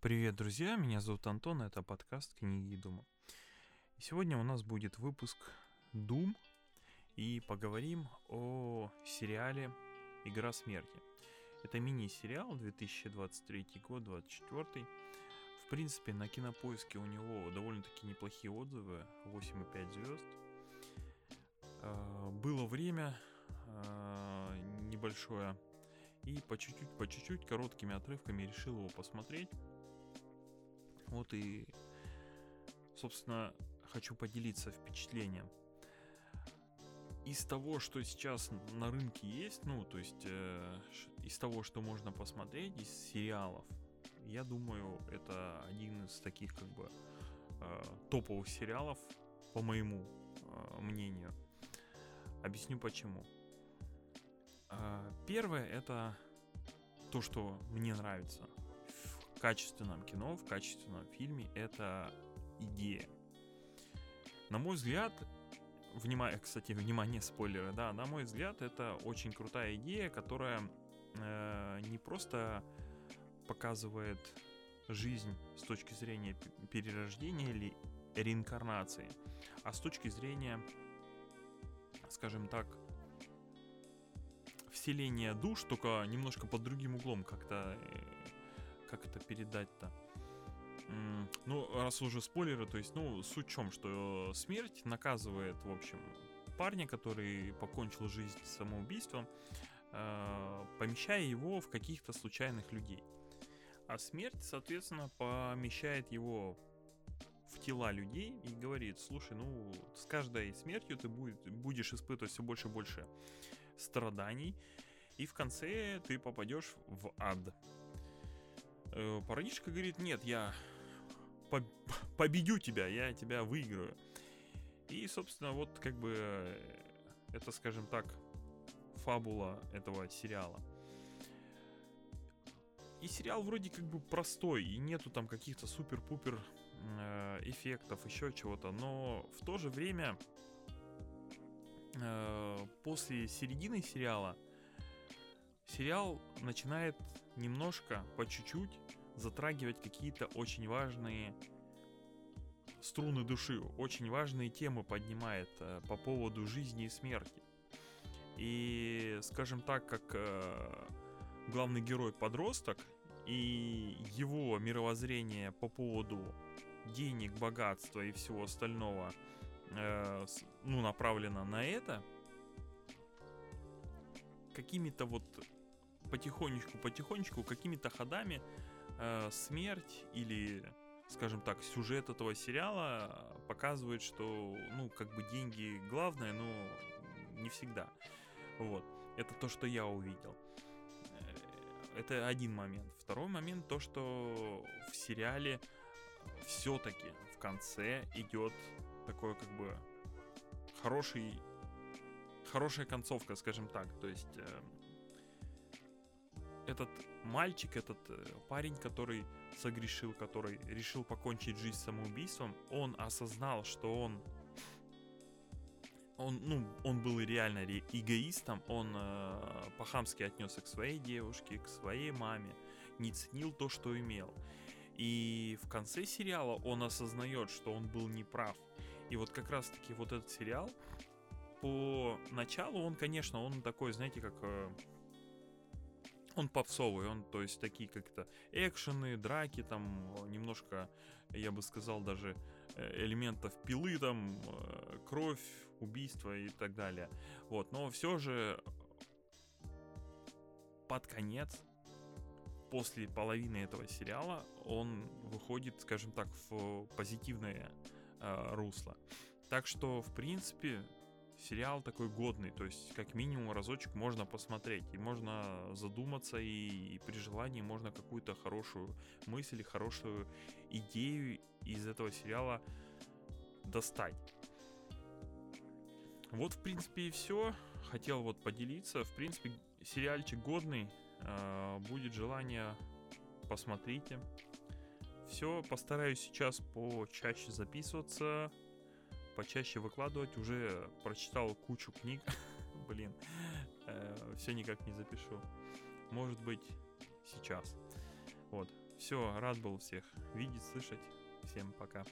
Привет, друзья! Меня зовут Антон, это подкаст «Книги и Дума». Сегодня у нас будет выпуск «Дум», и поговорим о сериале «Игра смерти». Это мини-сериал 2023 год, 24 В принципе, на кинопоиске у него довольно-таки неплохие отзывы, 8,5 звезд. А, было время а, небольшое, и по чуть-чуть, по чуть-чуть, короткими отрывками решил его посмотреть. Вот и, собственно, хочу поделиться впечатлением. Из того, что сейчас на рынке есть, ну, то есть э, из того, что можно посмотреть, из сериалов, я думаю, это один из таких как бы э, топовых сериалов, по моему э, мнению. Объясню почему. Э, первое это то, что мне нравится в качественном кино, в качественном фильме, это идея. На мой взгляд, внимание, кстати, внимание, спойлеры, да, на мой взгляд, это очень крутая идея, которая э, не просто показывает жизнь с точки зрения перерождения или реинкарнации, а с точки зрения, скажем так, вселения душ, только немножко под другим углом как-то э, как это передать-то? Ну, раз уже спойлеры, то есть, ну, суть в чем, что смерть наказывает, в общем, парня, который покончил жизнь самоубийством, э, помещая его в каких-то случайных людей. А смерть, соответственно, помещает его в тела людей и говорит, слушай, ну, с каждой смертью ты будешь испытывать все больше и больше страданий, и в конце ты попадешь в ад. Э, парнишка говорит, нет, я по победю тебя, я тебя выиграю. И, собственно, вот как бы э, это, скажем так, фабула этого сериала. И сериал вроде как бы простой, и нету там каких-то супер-пупер э, эффектов, еще чего-то, но в то же время после середины сериала сериал начинает немножко, по чуть-чуть затрагивать какие-то очень важные струны души, очень важные темы поднимает э, по поводу жизни и смерти. И, скажем так, как э, главный герой подросток и его мировоззрение по поводу денег, богатства и всего остального, э, ну, направлено на это, какими-то вот потихонечку, потихонечку, какими-то ходами э, смерть или, скажем так, сюжет этого сериала показывает, что, ну, как бы деньги главное, но не всегда. Вот. Это то, что я увидел. Э, это один момент. Второй момент то, что в сериале все-таки в конце идет такой как бы хороший хорошая концовка, скажем так. То есть э, этот мальчик, этот э, парень, который согрешил, который решил покончить жизнь самоубийством, он осознал, что он он, ну, он был реально эгоистом, он э, по-хамски отнесся к своей девушке, к своей маме, не ценил то, что имел. И в конце сериала он осознает, что он был неправ. И вот как раз-таки вот этот сериал, по началу он, конечно, он такой, знаете, как... Э, он попсовый, он, то есть, такие как-то экшены, драки, там, немножко, я бы сказал, даже э, элементов пилы, там, э, кровь, убийство и так далее. Вот, но все же под конец, после половины этого сериала, он выходит, скажем так, в позитивное э, русло. Так что, в принципе, сериал такой годный, то есть как минимум разочек можно посмотреть, и можно задуматься, и, и при желании можно какую-то хорошую мысль, хорошую идею из этого сериала достать. Вот, в принципе, и все. Хотел вот поделиться. В принципе, сериальчик годный. Э, будет желание, посмотрите. Все, постараюсь сейчас почаще записываться, почаще выкладывать. Уже прочитал кучу книг. Блин, э, все никак не запишу. Может быть, сейчас. Вот. Все, рад был всех видеть, слышать. Всем пока.